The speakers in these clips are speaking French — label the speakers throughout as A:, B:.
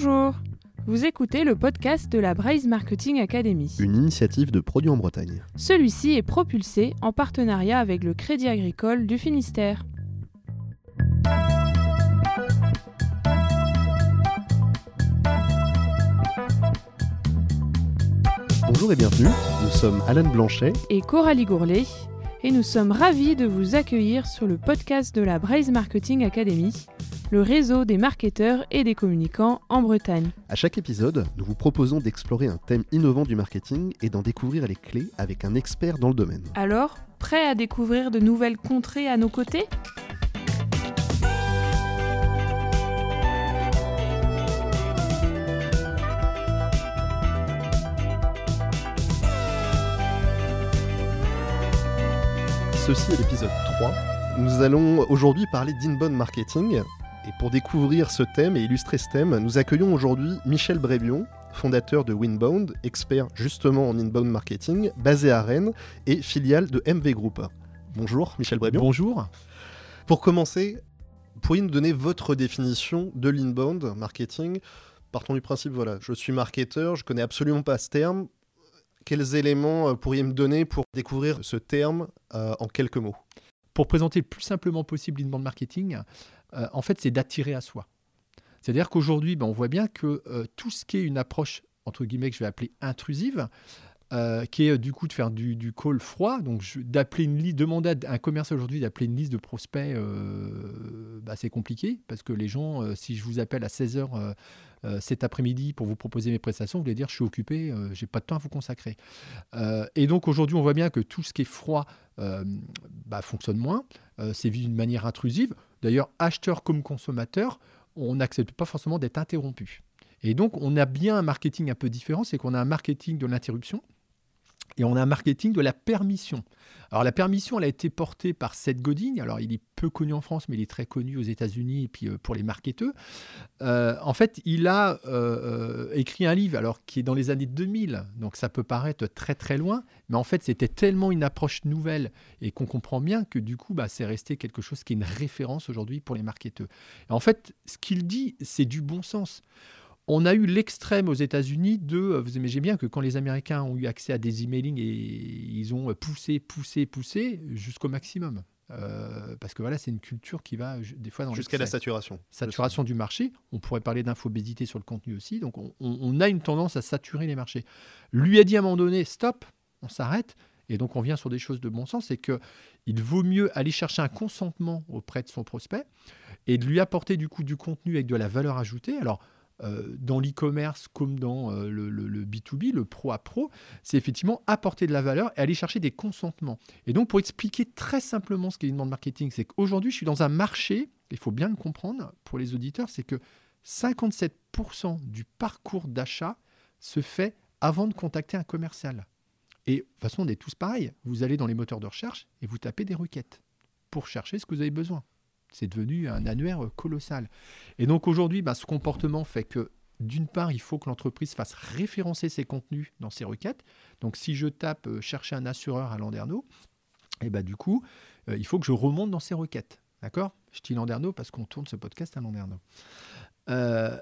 A: Bonjour Vous écoutez le podcast de la Braise Marketing Academy.
B: Une initiative de produits en Bretagne.
A: Celui-ci est propulsé en partenariat avec le Crédit Agricole du Finistère.
B: Bonjour et bienvenue, nous sommes Alan Blanchet
A: et Coralie Gourlet et nous sommes ravis de vous accueillir sur le podcast de la Braise Marketing Academy, le réseau des marketeurs et des communicants en Bretagne.
B: À chaque épisode, nous vous proposons d'explorer un thème innovant du marketing et d'en découvrir les clés avec un expert dans le domaine.
A: Alors, prêt à découvrir de nouvelles contrées à nos côtés?
B: Ceci est l'épisode 3. Nous allons aujourd'hui parler d'inbound marketing. Et pour découvrir ce thème et illustrer ce thème, nous accueillons aujourd'hui Michel Brébion, fondateur de Winbound, expert justement en inbound marketing, basé à Rennes et filiale de MV Group. Bonjour Michel Brébion.
C: Bonjour.
B: Pour commencer, pourriez-vous nous donner votre définition de l'inbound marketing Partons du principe, voilà, je suis marketeur, je connais absolument pas ce terme quels éléments euh, pourriez me donner pour découvrir ce terme euh, en quelques mots?
C: Pour présenter le plus simplement possible l'inbound marketing, euh, en fait, c'est d'attirer à soi. C'est-à-dire qu'aujourd'hui, ben, on voit bien que tout ce qui est une approche, entre guillemets, que je vais appeler intrusive, qui est du coup de faire du, call froid, donc d'appeler une liste, demander à un commerçant aujourd'hui d'appeler une liste de prospects, bah, c'est compliqué parce que les gens, si je vous appelle à 16h euh, cet après-midi pour vous proposer mes prestations, vous voulez dire je suis occupé, euh, j'ai pas de temps à vous consacrer. Euh, et donc aujourd'hui, on voit bien que tout ce qui est froid bah, fonctionne moins, c'est vu d'une manière intrusive. D'ailleurs, acheteur comme consommateur, on n'accepte pas forcément d'être interrompu. Et donc, on a bien un marketing un peu différent, c'est qu'on a un marketing de l'interruption et on a un marketing de la permission. Alors la permission, elle a été portée par Seth Godin. Alors il est peu connu en France, mais il est très connu aux États-Unis et puis euh, pour les marketeurs. Euh, en fait, il a euh, écrit un livre, alors qui est dans les années 2000, donc ça peut paraître très très loin, mais en fait c'était tellement une approche nouvelle et qu'on comprend bien que du coup, bah, c'est resté quelque chose qui est une référence aujourd'hui pour les marketeurs. en fait, ce qu'il dit, c'est du bon sens. On a eu l'extrême aux États-Unis de, euh, vous imaginez bien que quand les Américains ont eu accès à des emailing et ils ont poussé, poussé, poussé jusqu'au maximum. Euh, parce que voilà, c'est une culture qui va des fois dans
B: jusqu'à la saturation.
C: Saturation du marché. On pourrait parler d'infobésité sur le contenu aussi. Donc on, a une tendance à saturer les marchés. Lui a dit à un moment donné, stop, on s'arrête. Et donc on vient sur des choses de bon sens, c'est que il vaut mieux aller chercher un consentement auprès de son prospect et de lui apporter du coup du contenu avec de la valeur ajoutée. Alors dans l'e-commerce comme dans euh, le, B2B, le pro à pro, c'est effectivement apporter de la valeur et aller chercher des consentements. Et donc, pour expliquer très simplement ce qu'est une demande marketing, c'est qu'aujourd'hui, je suis dans un marché, il faut bien le comprendre pour les auditeurs, c'est que 57% du parcours d'achat se fait avant de contacter un commercial. Et de toute façon, on est tous pareils. Vous allez dans les moteurs de recherche et vous tapez des requêtes pour chercher ce que vous avez besoin. C'est devenu un annuaire colossal. Et donc aujourd'hui, bah, ce comportement fait que d'une part, il faut que l'entreprise fasse référencer ses contenus dans ses requêtes. Donc si je tape euh, chercher un assureur à Landerneau, et eh bah, du coup, euh, il faut que je remonte dans ses requêtes. D'accord? Je dis Landerneau parce qu'on tourne ce podcast à Landerneau. Euh,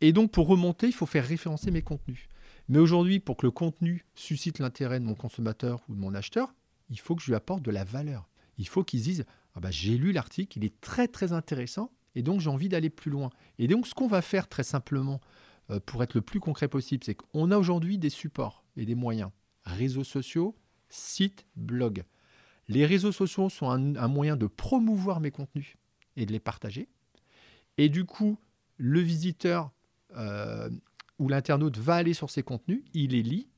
C: et donc pour remonter, il faut faire référencer mes contenus. Mais aujourd'hui, pour que le contenu suscite l'intérêt de mon consommateur ou de mon acheteur, il faut que je lui apporte de la valeur. Il faut qu'ils disent ah bah, j'ai lu l'article, il est très très intéressant, et donc j'ai envie d'aller plus loin. Et donc ce qu'on va faire très simplement, euh, pour être le plus concret possible, c'est qu'on a aujourd'hui des supports et des moyens. Réseaux sociaux, sites, blogs. Les réseaux sociaux sont un, moyen de promouvoir mes contenus et de les partager. Et du coup, le visiteur euh, ou l'internaute va aller sur ces contenus, il les lit,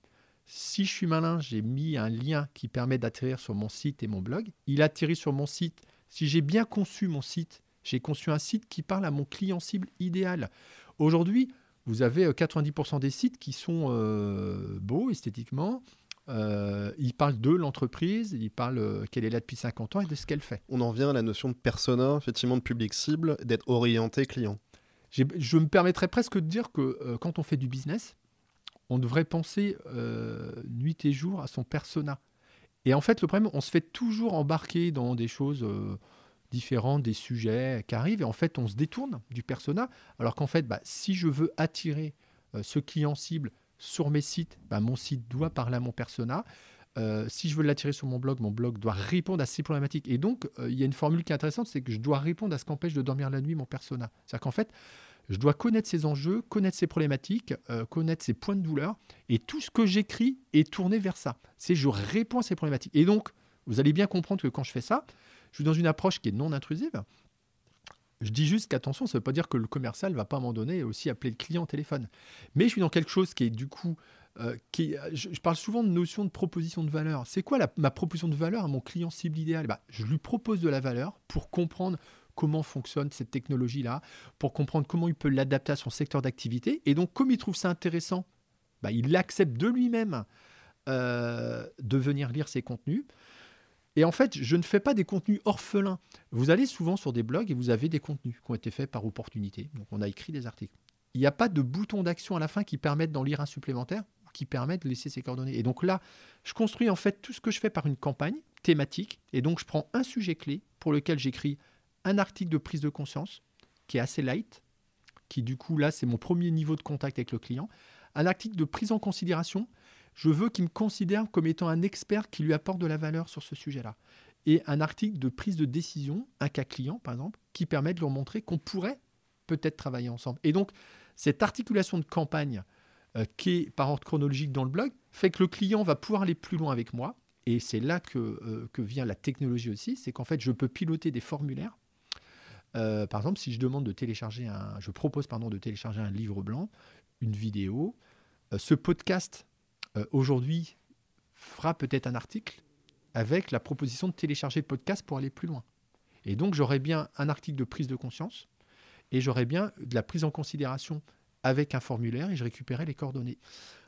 C: si je suis malin, j'ai mis un lien qui permet d'atterrir sur mon site et mon blog. Il atterrit sur mon site. Si j'ai bien conçu mon site, j'ai conçu un site qui parle à mon client cible idéal. Aujourd'hui, vous avez 90% euh, des sites qui sont euh, beaux esthétiquement. Euh, ils parlent de l'entreprise, ils parlent qu'elle est là depuis 50 ans et de ce qu'elle fait.
B: On en vient à la notion de persona, effectivement de public cible, d'être orienté client.
C: Je me permettrais presque de dire que quand on fait du business, on devrait penser euh, nuit et jour à son persona. Et en fait, le problème, on se fait toujours embarquer dans des choses, euh, différentes des sujets qui arrivent. Et en fait, on se détourne du persona. Alors qu'en fait, bah, si je veux attirer euh, ce client cible sur mes sites, bah, mon site doit parler à mon persona. Si je veux l'attirer sur mon blog, mon blog doit répondre à ces problématiques. Et donc, il y a une formule qui est intéressante, c'est que je dois répondre à ce qu'empêche de dormir la nuit mon persona. C'est-à-dire qu'en fait, je dois connaître ses enjeux, connaître ses problématiques, connaître ses points de douleur, et tout ce que j'écris est tourné vers ça. C'est je réponds à ces problématiques. Et donc, vous allez bien comprendre que quand je fais ça, je suis dans une approche qui est non intrusive. Je dis juste qu'attention, ça ne veut pas dire que le commercial ne va pas un moment donné aussi appeler le client au téléphone. Mais je suis dans quelque chose qui est du coup... Euh, qui je, parle souvent de notion de proposition de valeur. C'est quoi ma proposition de valeur à mon client cible idéal? Bah, Je lui propose de la valeur pour comprendre comment fonctionne cette technologie-là, pour comprendre comment il peut l'adapter à son secteur d'activité. Et donc, comme il trouve ça intéressant, bah, il accepte de lui-même euh, de venir lire ses contenus. Et en fait, je ne fais pas des contenus orphelins. Vous allez souvent sur des blogs et vous avez des contenus qui ont été faits par opportunité. Donc on a écrit des articles. Il n'y a pas de bouton d'action à la fin qui permette d'en lire un supplémentaire ou qui permette de laisser ses coordonnées. Et donc là, je construis en fait tout ce que je fais par une campagne thématique. Et donc je prends un sujet clé pour lequel j'écris un article de prise de conscience qui est assez light, qui du coup là c'est mon premier niveau de contact avec le client. Un article de prise en considération je veux qu'il me considère comme étant un expert qui lui apporte de la valeur sur ce sujet-là. Et un article de prise de décision, un cas client par exemple, qui permet de leur montrer qu'on pourrait peut-être travailler ensemble. Et donc, cette articulation de campagne euh, qui est par ordre chronologique dans le blog fait que le client va pouvoir aller plus loin avec moi. Et c'est là que, euh, que, vient la technologie aussi, c'est qu'en fait, je peux piloter des formulaires. Euh, par exemple, si je demande de télécharger un, je propose de télécharger un livre blanc, une vidéo, ce podcast euh, aujourd'hui fera peut-être un article avec la proposition de télécharger le podcast pour aller plus loin. Et donc j'aurai bien un article de prise de conscience et j'aurai bien de la prise en considération avec un formulaire et je récupérais les coordonnées.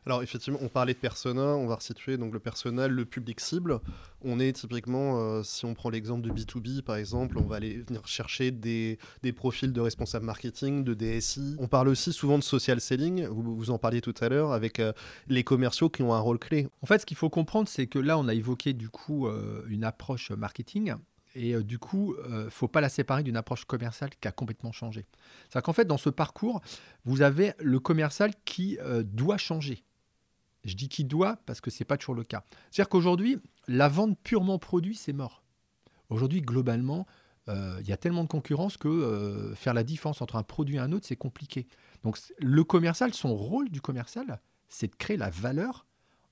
B: Alors effectivement, on parlait de persona, on va resituer donc le persona, le public cible. On est typiquement, euh, si on prend l'exemple de B2B par exemple, on va aller venir chercher des, des, profils de responsables marketing, de DSI. On parle aussi souvent de social selling, vous, vous en parliez tout à l'heure, avec euh, les commerciaux qui ont un rôle clé.
C: En fait, ce qu'il faut comprendre, c'est que là, on a évoqué du coup euh, une approche marketing. Et du coup, il ne faut pas la séparer d'une approche commerciale qui a complètement changé. C'est-à-dire qu'en fait, dans ce parcours, vous avez le commercial qui doit changer. Je dis qui doit parce que ce n'est pas toujours le cas. C'est-à-dire qu'aujourd'hui, la vente purement produit, c'est mort. Aujourd'hui, globalement, euh, il y a tellement de concurrence que euh, faire la différence entre un produit et un autre, c'est compliqué. Donc le commercial, son rôle du commercial, c'est de créer la valeur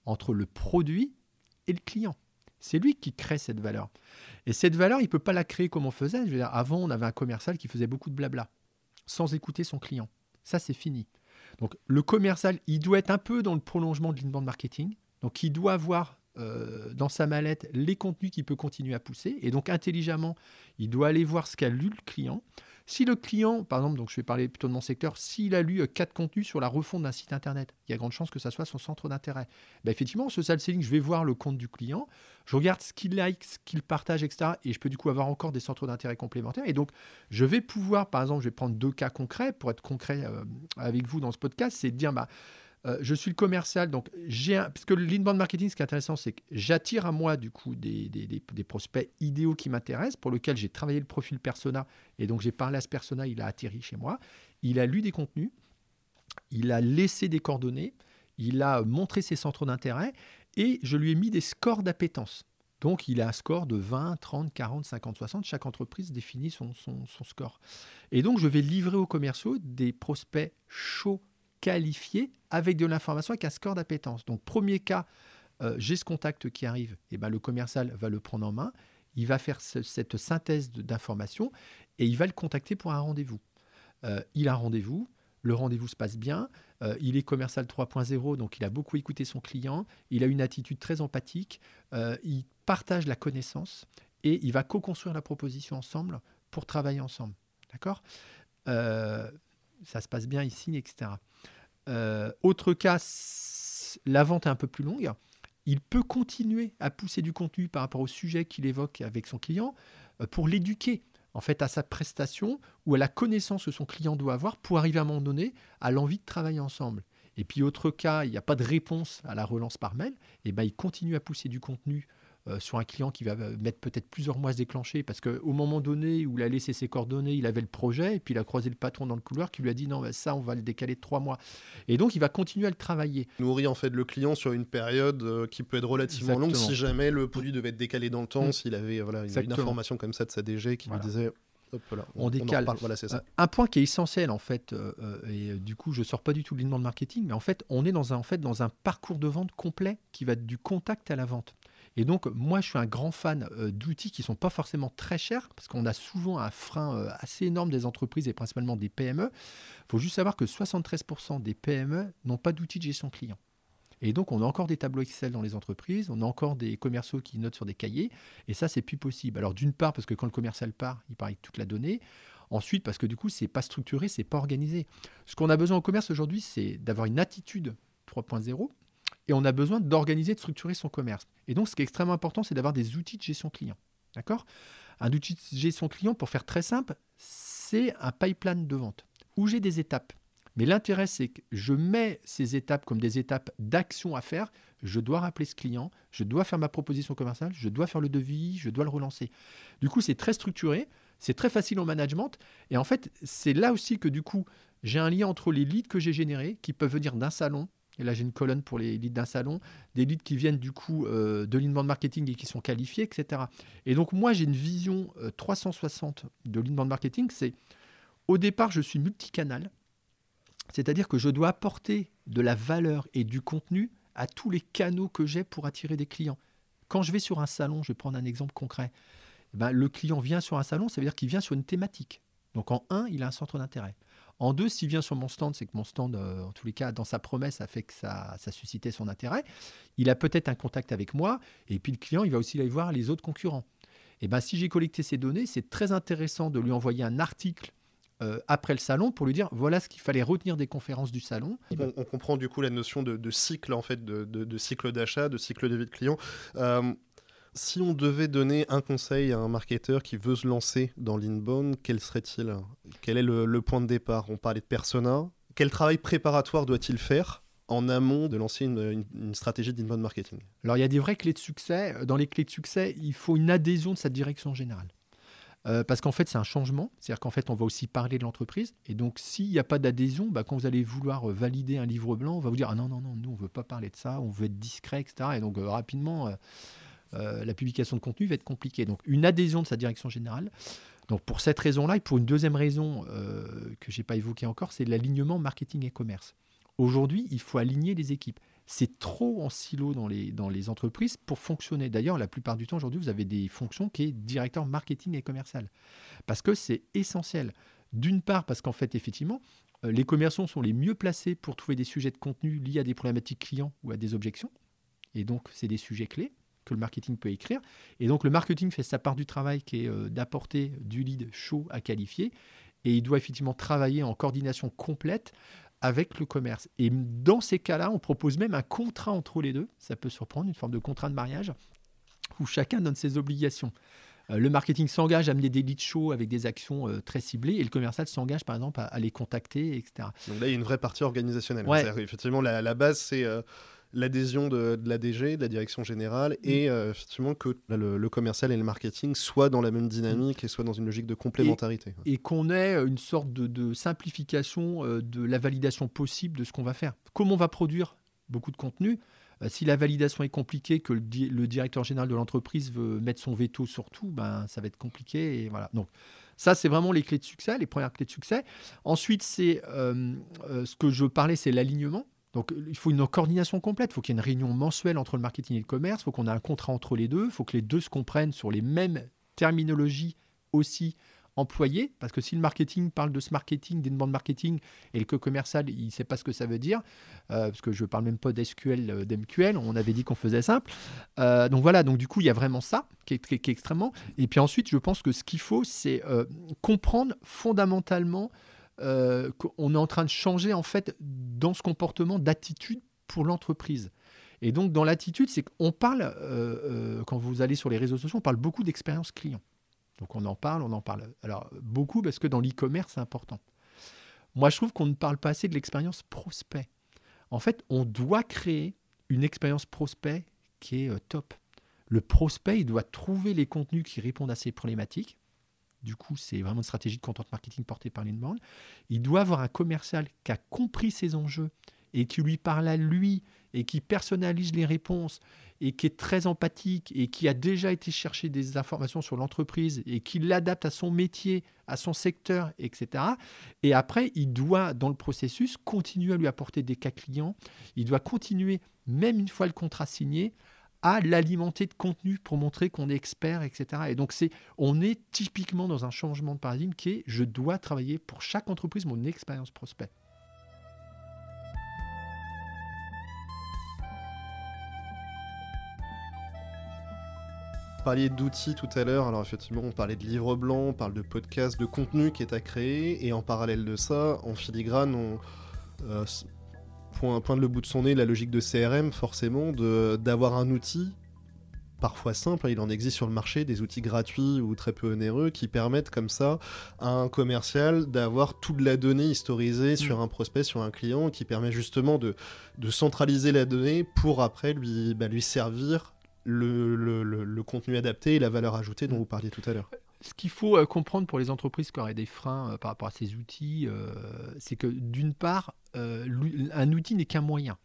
C: entre le produit et le client. C'est lui qui crée cette valeur. Et cette valeur, il ne peut pas la créer comme on faisait. Avant, on avait un commercial qui faisait beaucoup de blabla, sans écouter son client. Ça, c'est fini. Donc le commercial, il doit être un peu dans le prolongement de l'inbound marketing. Donc il doit avoir euh, dans sa mallette les contenus qu'il peut continuer à pousser. Et donc intelligemment, il doit aller voir ce qu'a lu le client. Si le client, par exemple, donc je vais parler plutôt de mon secteur, s'il a lu euh, quatre contenus sur la refonte d'un site internet, il y a grande chance que ça soit son centre d'intérêt. Ben effectivement, ce social selling, je vais voir le compte du client, je regarde ce qu'il like, ce qu'il partage, etc. Et je peux du coup avoir encore des centres d'intérêt complémentaires. Et donc, je vais pouvoir, par exemple, je vais prendre deux cas concrets pour être concret euh, avec vous dans ce podcast, c'est de dire, bah, euh, je suis le commercial, donc j'ai un... Parce que l'inbound marketing, ce qui est intéressant, c'est que j'attire à moi, du coup, des, des, prospects idéaux qui m'intéressent, pour lesquels j'ai travaillé le profil persona, et donc j'ai parlé à ce persona, il a atterri chez moi, il a lu des contenus, il a laissé des coordonnées, il a montré ses centres d'intérêt, et je lui ai mis des scores d'appétence. Donc, il a un score de 20, 30, 40, 50, 60. Chaque entreprise définit son, son, son score. Et donc, je vais livrer aux commerciaux des prospects chauds qualifié avec de l'information avec un score d'appétence. Donc, premier cas, euh, j'ai ce contact qui arrive, et eh ben, le commercial va le prendre en main, il va faire cette synthèse d'informations et il va le contacter pour un rendez-vous. Euh, il a rendez-vous, le rendez-vous se passe bien, euh, il est commercial 3.0, donc il a beaucoup écouté son client, il a une attitude très empathique, il partage la connaissance et il va co-construire la proposition ensemble pour travailler ensemble. D'accord? Ça se passe bien, signe, etc. Euh, autre cas, la vente est un peu plus longue. Il peut continuer à pousser du contenu par rapport au sujet qu'il évoque avec son client euh, pour l'éduquer en fait à sa prestation ou à la connaissance que son client doit avoir pour arriver à un moment donné à l'envie de travailler ensemble. Et puis autre cas, il n'y a pas de réponse à la relance par mail, et ben il continue à pousser du contenu euh, sur un client qui va mettre peut-être plusieurs mois à se déclencher parce qu'au moment donné où il a laissé ses coordonnées, il avait le projet et puis il a croisé le patron dans le couloir qui lui a dit non, ça, on va le décaler de trois mois. Et donc, il va continuer à le travailler.
B: Nourrir en fait le client sur une période euh, qui peut être relativement longue si jamais le produit devait être décalé dans le temps,
C: Mm.
B: s'il avait voilà, une, information comme ça de sa DG qui
C: Voilà.
B: lui disait
C: On décale.
B: Voilà, ça.
C: Euh, un point qui est essentiel en fait, euh, euh, et euh, du coup je sors pas du tout de l'inbound marketing, mais en fait on est dans un, en fait, dans un parcours de vente complet qui va du contact à la vente. Et donc moi je suis un grand fan euh, d'outils qui sont pas forcément très chers, parce qu'on a souvent un frein euh, assez énorme des entreprises et principalement des PME. Il faut juste savoir que 73% des PME n'ont pas d'outils de gestion client. Et donc, on a encore des tableaux Excel dans les entreprises, on a encore des commerciaux qui notent sur des cahiers, et ça, c'est plus possible. Alors, d'une part, parce que quand le commercial part, il part avec toute la donnée. Ensuite, parce que du coup, c'est pas structuré, c'est pas organisé. Ce qu'on a besoin au commerce aujourd'hui, c'est d'avoir une attitude 3.0, et on a besoin d'organiser, de structurer son commerce. Et donc, ce qui est extrêmement important, c'est d'avoir des outils de gestion client. D'accord? Un outil de gestion client, pour faire très simple, c'est un pipeline de vente où j'ai des étapes. Mais l'intérêt, c'est que je mets ces étapes comme des étapes d'action à faire. Je dois rappeler ce client, je dois faire ma proposition commerciale, je dois faire le devis, je dois le relancer. Du coup, c'est très structuré, c'est très facile en management. Et en fait, c'est là aussi que du coup, j'ai un lien entre les leads que j'ai générés, qui peuvent venir d'un salon. Et là, j'ai une colonne pour les leads d'un salon, des leads qui viennent du coup euh, de l'inbound marketing et qui sont qualifiés, etc. Et donc, moi, j'ai une vision euh, 360 de l'inbound marketing. C'est au départ, je suis multicanal. C'est-à-dire que je dois apporter de la valeur et du contenu à tous les canaux que j'ai pour attirer des clients. Quand je vais sur un salon, je vais prendre un exemple concret. Eh ben, le client vient sur un salon, ça veut dire qu'il vient sur une thématique. Donc en un, il a un centre d'intérêt. En deux, s'il vient sur mon stand, c'est que mon stand, euh, en tous les cas, dans sa promesse, a fait que ça, ça suscitait son intérêt. Il a peut-être un contact avec moi, et puis le client, il va aussi aller voir les autres concurrents. Et ben, si j'ai collecté ces données, c'est très intéressant de lui envoyer un article euh, après le salon pour lui dire voilà ce qu'il fallait retenir des conférences du salon.
B: On, comprend du coup la notion de, cycle en fait, de cycle d'achat, de cycle de vie de client. Euh, si on devait donner un conseil à un marketeur qui veut se lancer dans l'inbound, quel serait-il? Quel est le, point de départ? On parlait de persona. Quel travail préparatoire doit-il faire en amont de lancer une, stratégie d'inbound marketing?
C: Alors il y a des vraies clés de succès. Dans les clés de succès, il faut une adhésion de sa direction générale. Euh, parce qu'en fait, c'est un changement. C'est-à-dire qu'en fait, on va aussi parler de l'entreprise. Et donc, s'il n'y a pas d'adhésion, bah, quand vous allez vouloir euh, valider un livre blanc, on va vous dire Ah non, non, non, nous, on ne veut pas parler de ça, on veut être discret, etc. Et donc, euh, rapidement, euh, la publication de contenu va être compliquée. Donc, une adhésion de sa direction générale. Donc, pour cette raison-là, et pour une deuxième raison euh, que je n'ai pas évoquée encore, c'est l'alignement marketing et commerce. Aujourd'hui, il faut aligner les équipes. C'est trop en silo dans les, dans les entreprises pour fonctionner. D'ailleurs, la plupart du temps, aujourd'hui, vous avez des fonctions qui est directeur marketing et commercial. Parce que c'est essentiel. D'une part, parce qu'en fait, effectivement, euh, les commerçants sont les mieux placés pour trouver des sujets de contenu liés à des problématiques clients ou à des objections. Et donc, c'est des sujets clés que le marketing peut écrire. Et donc, le marketing fait sa part du travail qui est euh, d'apporter du lead chaud à qualifier. Et il doit effectivement travailler en coordination complète avec le commerce. Et dans ces cas-là, on propose même un contrat entre les deux. Ça peut surprendre, une forme de contrat de mariage où chacun donne ses obligations. Euh, le marketing s'engage à amener des leads chauds avec des actions euh, très ciblées et le commercial s'engage par exemple à, à les contacter, etc.
B: Donc là, il y a une vraie partie organisationnelle.
C: Ouais.
B: Effectivement, la, la base, c'est euh, l'adhésion de, de la DG, de la direction générale, et euh, effectivement que le, le commercial et le marketing soient dans la même dynamique et soient dans une logique de complémentarité.
C: Et qu'on ait une sorte de, de simplification euh, de la validation possible de ce qu'on va faire. Comment on va produire beaucoup de contenu? Euh, Si la validation est compliquée, que le, di- le directeur général de l'entreprise veut mettre son veto sur tout, ben, ça va être compliqué. Et voilà. Donc, ça, c'est vraiment les clés de succès, les premières clés de succès. Ensuite, c'est euh, euh, ce que je parlais, c'est l'alignement. Donc, il faut une coordination complète. Il faut qu'il y ait une réunion mensuelle entre le marketing et le commerce. Il faut qu'on ait un contrat entre les deux. Il faut que les deux se comprennent sur les mêmes terminologies aussi employées. Parce que si le marketing parle de ce marketing, d'inbound marketing, et le commercial, il ne sait pas ce que ça veut dire, euh, parce que je ne parle même pas d'SQL, euh, d'MQL, on avait dit qu'on faisait simple. Euh, donc voilà, donc du coup, il y a vraiment ça qui est, extrêmement. Et puis ensuite, je pense que ce qu'il faut, c'est euh, comprendre fondamentalement euh, qu'on est en train de changer en fait dans ce comportement d'attitude pour l'entreprise. Et donc dans l'attitude, c'est qu'on parle, euh, euh, quand vous allez sur les réseaux sociaux, on parle beaucoup d'expérience client. Donc on en parle, on en parle. Alors beaucoup parce que dans l'e-commerce, c'est important. Moi, je trouve qu'on ne parle pas assez de l'expérience prospect. En fait, on doit créer une expérience prospect qui est euh, top. Le prospect, il doit trouver les contenus qui répondent à ses problématiques. Du coup, c'est vraiment une stratégie de content marketing portée par l'inbound. Il doit avoir un commercial qui a compris ses enjeux et qui lui parle à lui et qui personnalise les réponses et qui est très empathique et qui a déjà été chercher des informations sur l'entreprise et qui l'adapte à son métier, à son secteur, etc. Et après, il doit, dans le processus, continuer à lui apporter des cas clients. Il doit continuer, même une fois le contrat signé, à l'alimenter de contenu pour montrer qu'on est expert, etc. Et donc, c'est, on est typiquement dans un changement de paradigme qui est je dois travailler pour chaque entreprise mon expérience prospect.
B: parliez d'outils tout à l'heure. Alors effectivement, on parlait de livres blancs, on parle de podcasts, de contenu qui est à créer. Et en parallèle de ça, en filigrane, on, euh, pointe le bout de son nez la logique de CRM, forcément, d'avoir un outil parfois simple, il en existe sur le marché des outils gratuits ou très peu onéreux qui permettent comme ça à un commercial d'avoir toute la donnée historisée sur mm. un prospect, sur un client, qui permet justement de, centraliser la donnée pour après lui, bah, lui servir le, le, contenu adapté et la valeur ajoutée dont vous parliez tout à l'heure
C: ce qu'il faut euh, comprendre pour les entreprises qui auraient des freins euh, par rapport à ces outils, euh, c'est que d'une part, un outil n'est qu'un moyen.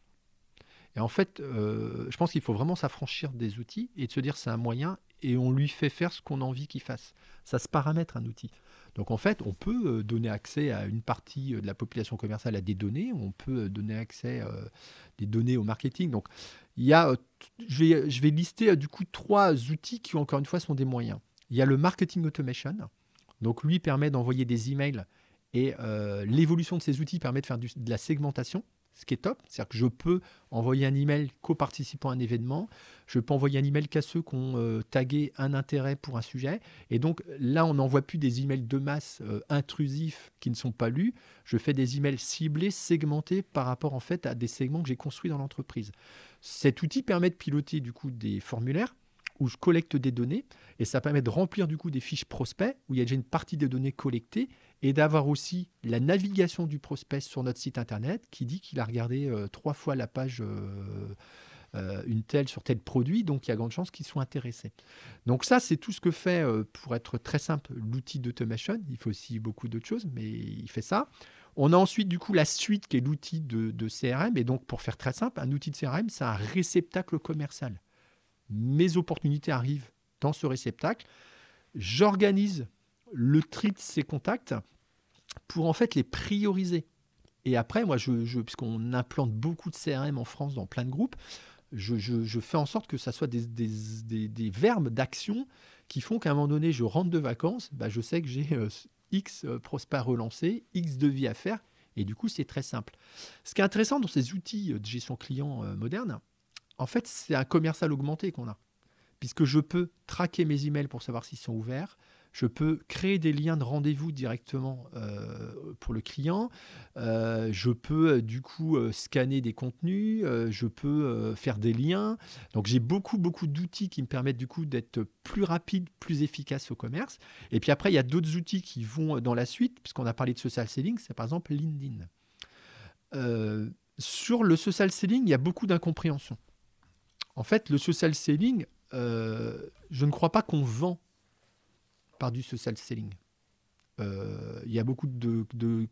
C: Et en fait, je pense qu'il faut vraiment s'affranchir des outils et de se dire c'est un moyen et on lui fait faire ce qu'on a envie qu'il fasse. Ça se paramètre un outil. Donc en fait, on peut donner accès à une partie de la population commerciale à des données, on peut donner accès à des données au marketing. Donc il y a, je vais, je vais lister du coup trois outils qui encore une fois sont des moyens. Il y a le marketing automation. Donc lui permet d'envoyer des emails et euh, l'évolution de ces outils permet de faire de la segmentation, ce qui est top. C'est-à-dire que je peux envoyer un email co-participant à un événement, je peux envoyer un email qu'à ceux qui ont euh, tagué un intérêt pour un sujet. Et donc là, on n'envoie plus des emails de masse euh, intrusifs qui ne sont pas lus. Je fais des emails ciblés, segmentés par rapport en fait à des segments que j'ai construits dans l'entreprise. Cet outil permet de piloter du coup des formulaires où je collecte des données et ça permet de remplir du coup des fiches prospects où il y a déjà une partie des données collectées et d'avoir aussi la navigation du prospect sur notre site internet qui dit qu'il a regardé euh, trois fois la page euh, euh, une telle sur tel produit, donc il y a grande chance qu'ils soient intéressés. Donc ça, c'est tout ce que fait, pour être très simple, l'outil d'automation. Il fait aussi beaucoup d'autres choses, mais il fait ça. On a ensuite du coup la suite qui est l'outil de, de, CRM. Et donc pour faire très simple, un outil de CRM, c'est un réceptacle commercial mes opportunités arrivent dans ce réceptacle. J'organise le tri de ces contacts pour en fait les prioriser. Et après, moi, je, puisqu'on implante beaucoup de CRM en France dans plein de groupes, je, fais en sorte que ça soit des, verbes d'action qui font qu'à un moment donné, je rentre de vacances, bah, je sais que j'ai euh, X euh, prospects relancés, X devis à faire, et du coup, c'est très simple. Ce qui est intéressant dans ces outils de gestion client euh, modernes, en fait, c'est un commercial augmenté qu'on a. Puisque je peux traquer mes emails pour savoir s'ils sont ouverts. Je peux créer des liens de rendez-vous directement euh, pour le client. Euh, je peux euh, du coup scanner des contenus. je peux faire des liens. Donc j'ai beaucoup beaucoup d'outils qui me permettent du coup d'être plus rapide, plus efficace au commerce. Et puis après il y a d'autres outils qui vont dans la suite, puisqu'on a parlé de social selling. C'est par exemple LinkedIn. sur le social selling, il y a beaucoup d'incompréhension. En fait, le social selling, je ne crois pas qu'on vend par du social selling. Euh, il y a beaucoup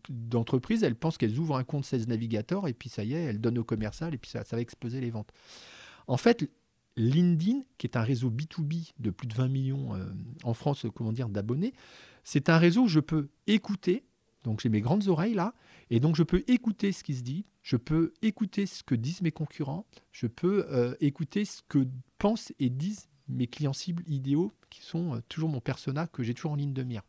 C: d'entreprises, elles pensent qu'elles ouvrent un compte 16 Navigator et puis ça y est, elles donnent au commercial et puis ça, va exploser les ventes. En fait, LinkedIn, qui est un réseau B2B de plus de 20 millions euh, en France, comment dire, d'abonnés, c'est un réseau où je peux écouter, donc j'ai mes grandes oreilles là, et donc je peux écouter ce qui se dit, je peux écouter ce que disent mes concurrents, je peux euh, écouter ce que pensent et disent mes clients cibles idéaux, qui sont euh, toujours mon persona que j'ai toujours en ligne de mire.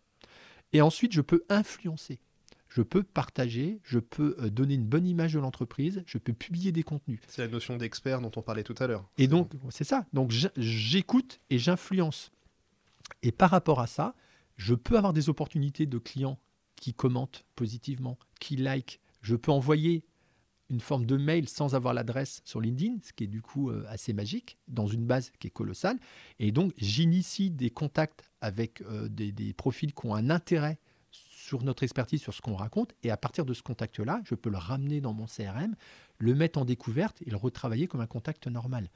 C: Et ensuite, je peux influencer. Je peux partager, je peux euh, donner une bonne image de l'entreprise, je peux publier des contenus.
B: C'est la notion d'expert dont on parlait tout à l'heure.
C: Et donc, c'est ça. Donc, j'écoute et j'influence. Et par rapport à ça, je peux avoir des opportunités de clients qui commentent positivement, qui like. Je peux envoyer une forme de mail sans avoir l'adresse sur LinkedIn, ce qui est du coup euh, assez magique, dans une base qui est colossale. Et donc, j'initie des contacts avec euh, des, profils qui ont un intérêt sur notre expertise, sur ce qu'on raconte. Et à partir de ce contact-là, je peux le ramener dans mon CRM, le mettre en découverte et le retravailler comme un contact normal.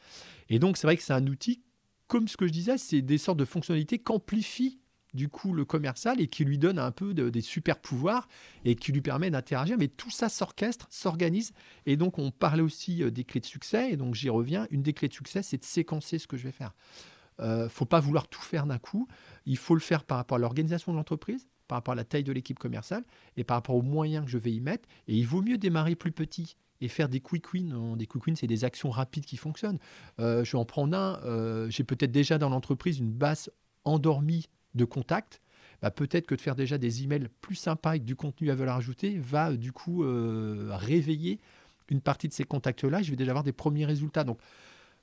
C: Et donc, c'est vrai que c'est un outil comme ce que je disais, c'est des sortes de fonctionnalités qu'amplifient du coup le commercial et qui lui donne un peu des super pouvoirs et qui lui permet d'interagir. Mais tout ça s'orchestre, s'organise. Et donc on parlait aussi euh, des clés de succès. Et donc j'y reviens. Une des clés de succès, c'est de séquencer ce que je vais faire. Euh, faut pas vouloir tout faire d'un coup. Il faut le faire par rapport à l'organisation de l'entreprise, par rapport à la taille de l'équipe commerciale et par rapport aux moyens que je vais y mettre. Et il vaut mieux démarrer plus petit et faire des quick wins. Des quick wins, c'est des actions rapides qui fonctionnent. Euh, je vais en prendre un. J'ai peut-être déjà dans l'entreprise une base endormie de contacts. Bah, peut-être que de faire déjà des emails plus sympas avec du contenu à valeur ajoutée va du coup euh, réveiller une partie de ces contacts-là. Je vais déjà avoir des premiers résultats. Donc,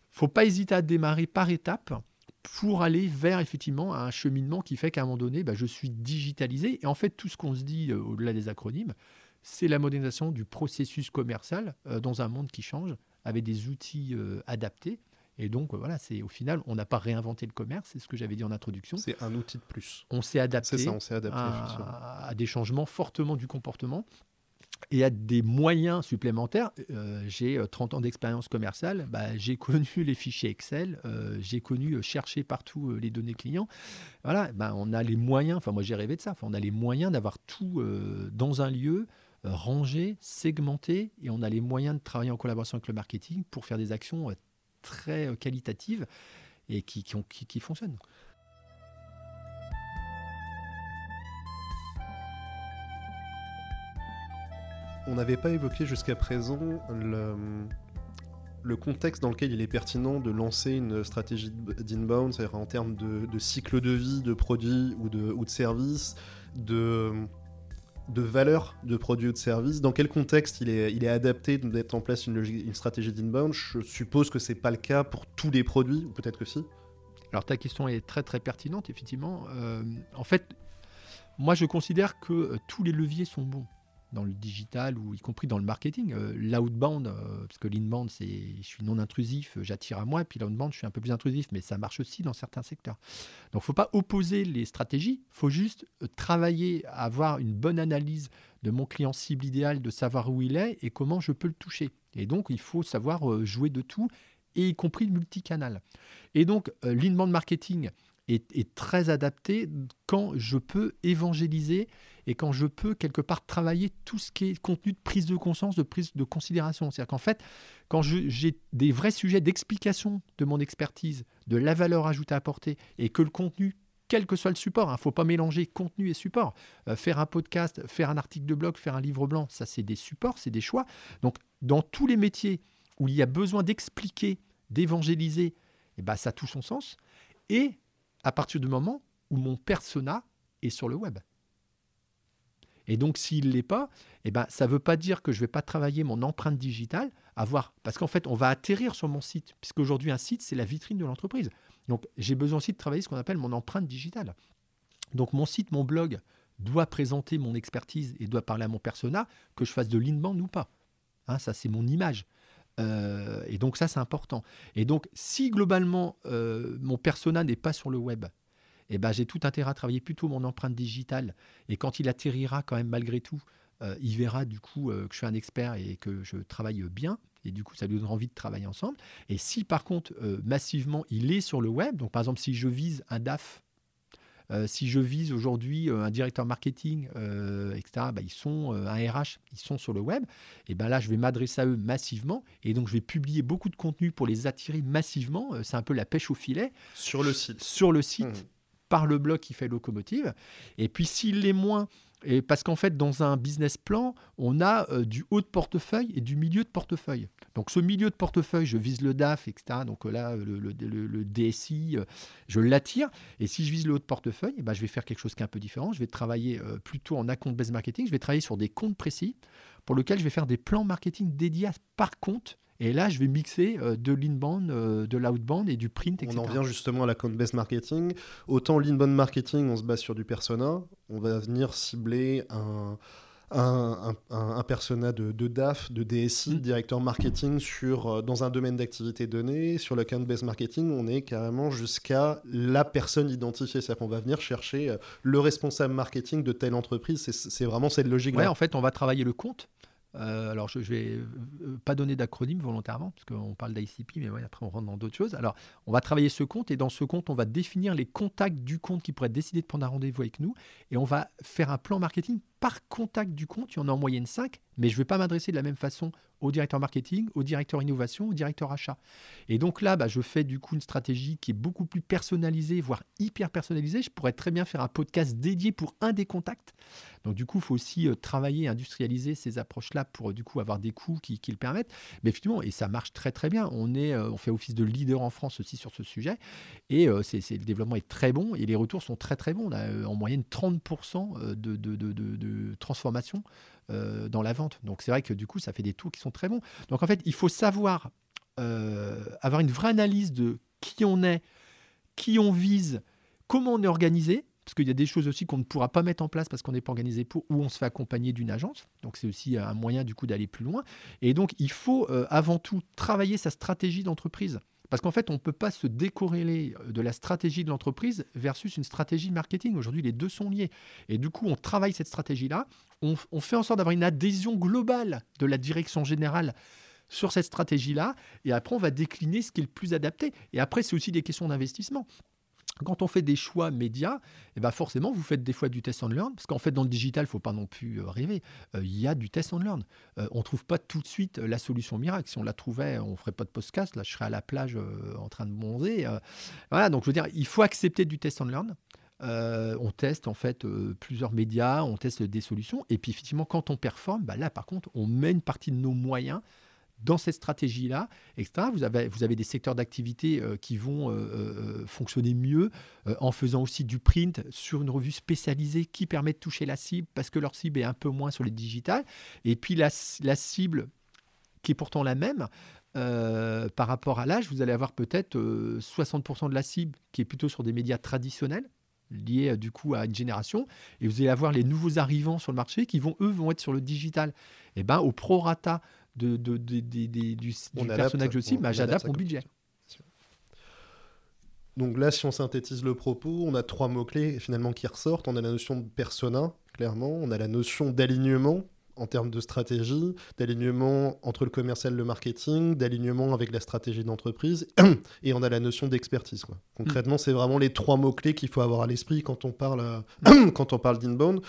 C: faut pas hésiter à démarrer par étapes pour aller vers effectivement un cheminement qui fait qu'à un moment donné, bah, je suis digitalisé. Et en fait, tout ce qu'on se dit au-delà des acronymes, c'est la modernisation du processus commercial euh, dans un monde qui change, avec des outils euh, adaptés. Et donc, voilà, c'est au final, on n'a pas réinventé le commerce, c'est ce que j'avais dit en introduction.
B: C'est un outil de plus.
C: On s'est adapté,
B: ça, on adapté
C: à, à, des changements fortement du comportement et à des moyens supplémentaires. Euh, j'ai 30 ans d'expérience commerciale, bah, j'ai connu les fichiers Excel, j'ai connu chercher partout les données clients. Voilà, bah, on a les moyens, enfin moi j'ai rêvé de ça, on a les moyens d'avoir tout dans un lieu, euh, rangé, segmenté, et on a les moyens de travailler en collaboration avec le marketing pour faire des actions euh, très euh, qualitatives et qui, qui, fonctionnent.
B: On n'avait pas évoqué jusqu'à présent le, le, contexte dans lequel il est pertinent de lancer une stratégie d'inbound, c'est-à-dire en termes de, de, cycle de vie de produits ou de, ou de services, de de valeur de produits ou de services Dans quel contexte il est, adapté de mettre en place une, une stratégie d'inbound? Je suppose que c'est pas le cas pour tous les produits, ou peut-être que si.
C: Alors ta question est très très pertinente, effectivement. Euh, en fait, moi je considère que euh, tous les leviers sont bons dans le digital ou y compris dans le marketing. Euh, l'outbound, euh, parce que l'inbound, c'est je suis non intrusif, j'attire à moi, puis l'outbound, je suis un peu plus intrusif, mais ça marche aussi dans certains secteurs. Donc, faut pas opposer les stratégies, faut juste euh, travailler avoir une bonne analyse de mon client cible idéal, de savoir où il est et comment je peux le toucher. Et donc, il faut savoir jouer de tout, y compris le multicanal. Et donc, l'inbound marketing, est, très adapté quand je peux évangéliser et quand je peux quelque part travailler tout ce qui est contenu de prise de conscience, de prise de considération. C'est-à-dire qu'en fait, quand j'ai des vrais sujets d'explication de mon expertise, de la valeur ajoutée à apporter, et que le contenu quel que soit le support. Il hein, ne faut pas mélanger contenu et support. Euh, faire un podcast, faire un article de blog, faire un livre blanc, ça c'est des supports, c'est des choix. Donc dans tous les métiers où il y a besoin d'expliquer, d'évangéliser, eh ben, ça a tout son sens. Et à partir du moment où mon persona est sur le web. Et donc, s'il ne l'est pas, eh ben, ça ne veut pas dire que je ne vais pas travailler mon empreinte digitale, avoir, parce qu'en fait, on va atterrir sur mon site, puisqu'aujourd'hui, un site, c'est la vitrine de l'entreprise. Donc, j'ai besoin aussi de travailler ce qu'on appelle mon empreinte digitale. Donc, mon site, mon blog doit présenter mon expertise et doit parler à mon persona, que je fasse de l'inbound ou pas. Hein, ça, c'est mon image. Euh, et donc ça, c'est important. Et donc, si globalement, euh, mon persona n'est pas sur le web, eh ben, j'ai tout intérêt à travailler plutôt mon empreinte digitale. Et quand il atterrira quand même malgré tout, euh, il verra du coup que je suis un expert et que je travaille bien. Et du coup, ça lui donnera envie de travailler ensemble. Et si par contre, massivement, il est sur le web, donc par exemple, si je vise un DAF euh, si je vise aujourd'hui euh, un directeur marketing, euh, etc., bah, ils sont un RH, ils sont sur le web. Et ben là, je vais m'adresser à eux massivement. Et donc, je vais publier beaucoup de contenu pour les attirer massivement. C'est un peu la pêche au filet.
B: Sur le site.
C: Sur le site. Mmh. par le blog qui fait locomotive. Et puis s'il l'est moins, et parce qu'en fait, dans un business plan, on a euh, du haut de portefeuille et du milieu de portefeuille. Donc, ce milieu de portefeuille, je vise le DAF, etc. Donc euh, là, le, DSI, euh, je l'attire. Et si je vise le haut de portefeuille, eh ben, je vais faire quelque chose qui est un peu différent. Je vais travailler plutôt en account-based marketing. Je vais travailler sur des comptes précis pour lesquels je vais faire des plans marketing dédiés par compte et là, je vais mixer euh, de l'inbound, euh, de l'outbound et du print, etc.
B: On en vient justement à la based marketing. Autant l'inbound marketing, on se base sur du persona. On va venir cibler un, un, persona de, DAF, de DSI, mm. directeur marketing sur, euh, dans un domaine d'activité donné. Sur le based marketing, on est carrément jusqu'à la personne identifiée. C'est-à-dire qu'on va venir chercher le responsable marketing de telle entreprise. C'est vraiment cette logique-là.
C: Ouais, en fait, on va travailler le compte Euh, alors, je, ne vais euh, pas donner d'acronyme volontairement, parce qu'on parle d'ICP, mais après on rentre dans d'autres choses. Alors, on va travailler ce compte, et dans ce compte, on va définir les contacts du compte qui pourraient décider de prendre un rendez-vous avec nous, et on va faire un plan marketing par contact du compte. Il y en a en moyenne 5, mais je ne vais pas m'adresser de la même façon au directeur marketing, au directeur innovation, au directeur achat. Et donc là, bah, je fais du coup une stratégie qui est beaucoup plus personnalisée, voire hyper personnalisée. Je pourrais très bien faire un podcast dédié pour un des contacts. Donc du coup, il faut aussi euh, travailler, industrialiser ces approches-là pour du coup avoir des coûts qui, le permettent. Mais effectivement, et ça marche très très bien. On, euh, fait office de leader en France aussi sur ce sujet. Et euh, le développement est très bon et les retours sont très très bons. On a en moyenne 30% de, de, de, de transformation euh, dans la vente. Donc c'est vrai que du coup, ça fait des taux qui sont très bons. Donc en fait, il faut savoir euh, avoir une vraie analyse de qui on est, qui on vise, comment on est organisé. Parce qu'il y a des choses aussi qu'on ne pourra pas mettre en place parce qu'on n'est pas organisé pour, ou on se fait accompagner d'une agence. Donc c'est aussi un moyen du coup d'aller plus loin. Et donc il faut euh, avant tout travailler sa stratégie d'entreprise. Parce qu'en fait, on ne peut pas se décorréler euh, de la stratégie de l'entreprise versus une stratégie marketing. Aujourd'hui, les deux sont liés. Et du coup, on travaille cette stratégie-là. On, fait en sorte d'avoir une adhésion globale de la direction générale sur cette stratégie-là. Et après, on va décliner ce qui est le plus adapté. Et après, c'est aussi des questions d'investissement quand on fait des choix médias, eh ben forcément, vous faites des fois du test and learn, parce qu'en fait, dans le digital, il ne faut pas non plus euh, rêver. Euh, il y a du test and learn. Euh, on ne trouve pas tout de suite la solution miracle. Si on la trouvait, on ne ferait pas de podcast. Là, je serais à la plage en train de bronzer. voilà, donc je veux dire, il faut accepter du test and learn. on teste en fait plusieurs médias, on teste des solutions, et puis effectivement, quand on performe, bah là par contre, on met une partie de nos moyens dans cette stratégie-là, etc. Vous avez, des secteurs d'activité euh, qui vont euh, euh, fonctionner mieux en faisant aussi du print sur une revue spécialisée qui permet de toucher la cible parce que leur cible est un peu moins sur les digitales. Et puis la, cible qui est pourtant la même, par rapport à l'âge, vous allez avoir peut-être 60% de la cible qui est plutôt sur des médias traditionnels liés du coup à une génération et vous allez avoir les nouveaux arrivants sur le marché qui vont eux vont être sur le digital et eh ben au prorata de, de, du, personnage aussi, mais j'adapte mon budget.
B: Donc là, si on synthétise le propos, on a trois mots-clés finalement qui ressortent. On a la notion de persona, clairement. On a la notion d'alignement en termes de stratégie, d'alignement entre le commercial et le marketing, d'alignement avec la stratégie d'entreprise, et on a la notion d'expertise. Concrètement, c'est vraiment les trois mots-clés qu'il faut avoir à l'esprit quand on parle, quand on parle d'inbound.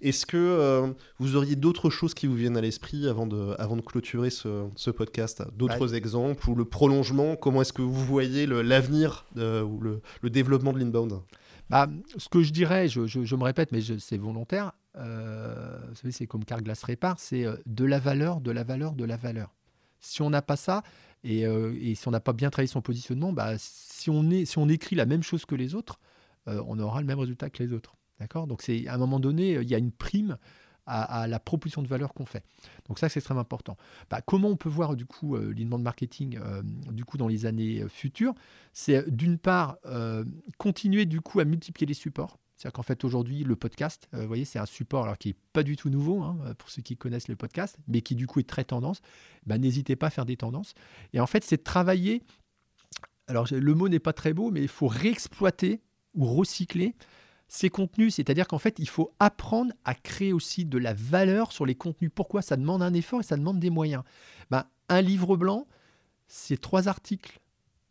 B: Est-ce que euh, vous auriez d'autres choses qui vous viennent à l'esprit avant de, avant de clôturer ce, podcast? D'autres exemples ou le prolongement? Comment est-ce que vous voyez l'avenir ou le, développement de l'inbound?
C: Bah, Ce que je dirais, je, me répète, mais c'est volontaire, euh, c'est comme Carglass répare, c'est euh, de la valeur, de la valeur, de la valeur. Si on n'a pas ça, et, si on n'a pas bien travaillé son positionnement, bah, si, on est, si on écrit la même chose que les autres, on aura le même résultat que les autres. D'accord? Donc, c'est à un moment donné, il y a une prime à, la proposition de valeur qu'on fait. Donc ça, c'est extrêmement important. Bah, comment on peut voir du coup euh, l'inbound marketing euh, du coup dans les années euh, futures? C'est d'une part continuer du coup à multiplier les supports. C'est-à-dire qu'en fait aujourd'hui le podcast, vous voyez, c'est un support alors qui est pas du tout nouveau hein, pour ceux qui connaissent le podcast, mais qui du coup est très tendance. Bah, n'hésitez pas à faire des tendances. Et en fait, c'est travailler. Alors le mot n'est pas très beau, mais il faut réexploiter ou recycler ces contenus, c'est-à-dire qu'en fait, il faut apprendre à créer aussi de la valeur sur les contenus. Pourquoi? Ça demande un effort et ça demande des moyens. Ben, un livre blanc, c'est trois articles.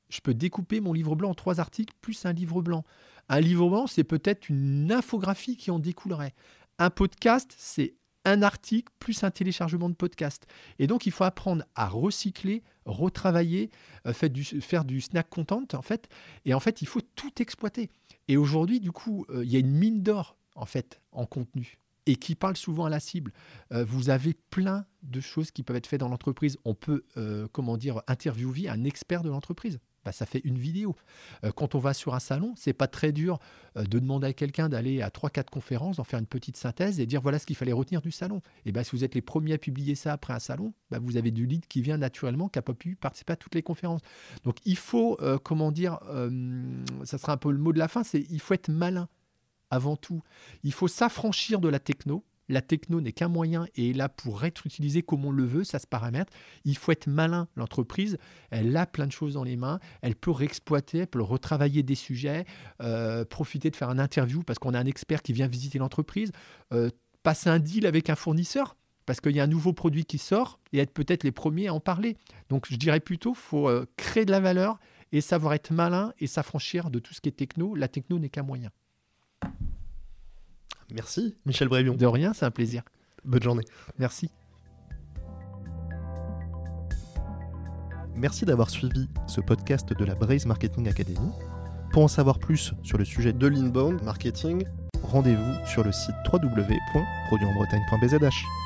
C: Je peux découper mon livre blanc en trois articles plus un livre blanc. Un livre blanc, c'est peut-être une infographie qui en découlerait. Un podcast, c'est un article plus un téléchargement de podcast. Et donc, il faut apprendre à recycler, retravailler, euh, faire, du, snack content, en fait. Et en fait, il faut tout exploiter. Et aujourd'hui, du coup, euh, il y a une mine d'or, en fait, en contenu et qui parle souvent à la cible. Euh, vous avez plein de choses qui peuvent être faites dans l'entreprise. On peut, comment dire, interviewer un expert de l'entreprise. Bah, ça fait une vidéo. Euh, quand on va sur un salon, c'est pas très dur euh, de demander à quelqu'un d'aller à 3-4 conférences, d'en faire une petite synthèse et dire voilà ce qu'il fallait retenir du salon. Et ben, si vous êtes les premiers à publier ça après un salon, bah, vous avez du lead qui vient naturellement, qui n'a pas pu participer à toutes les conférences. Donc il faut, euh, comment dire, ça sera un peu le mot de la fin, c'est il faut être malin avant tout. Il faut s'affranchir de la techno la techno n'est qu'un moyen et est là pour être utilisée comme on le veut, ça se paramètre. Il faut être malin. L'entreprise, elle a plein de choses dans les mains. Elle peut réexploiter, elle peut retravailler des sujets, euh, profiter de faire un interview parce qu'on a un expert qui vient visiter l'entreprise, euh, passer un deal avec un fournisseur. parce qu'il y a un nouveau produit qui sort et être peut-être les premiers à en parler. Donc je dirais plutôt faut euh, créer de la valeur et savoir être malin et s'affranchir de tout ce qui est techno. La techno n'est qu'un moyen.
B: Merci, Michel Brévion.
C: De rien, c'est un plaisir.
B: Bonne journée.
C: Merci.
B: Merci d'avoir suivi ce podcast de la Braze Marketing Academy. Pour en savoir plus sur le sujet de l'inbound marketing, rendez-vous sur le site www.produitenbretagne.bzh.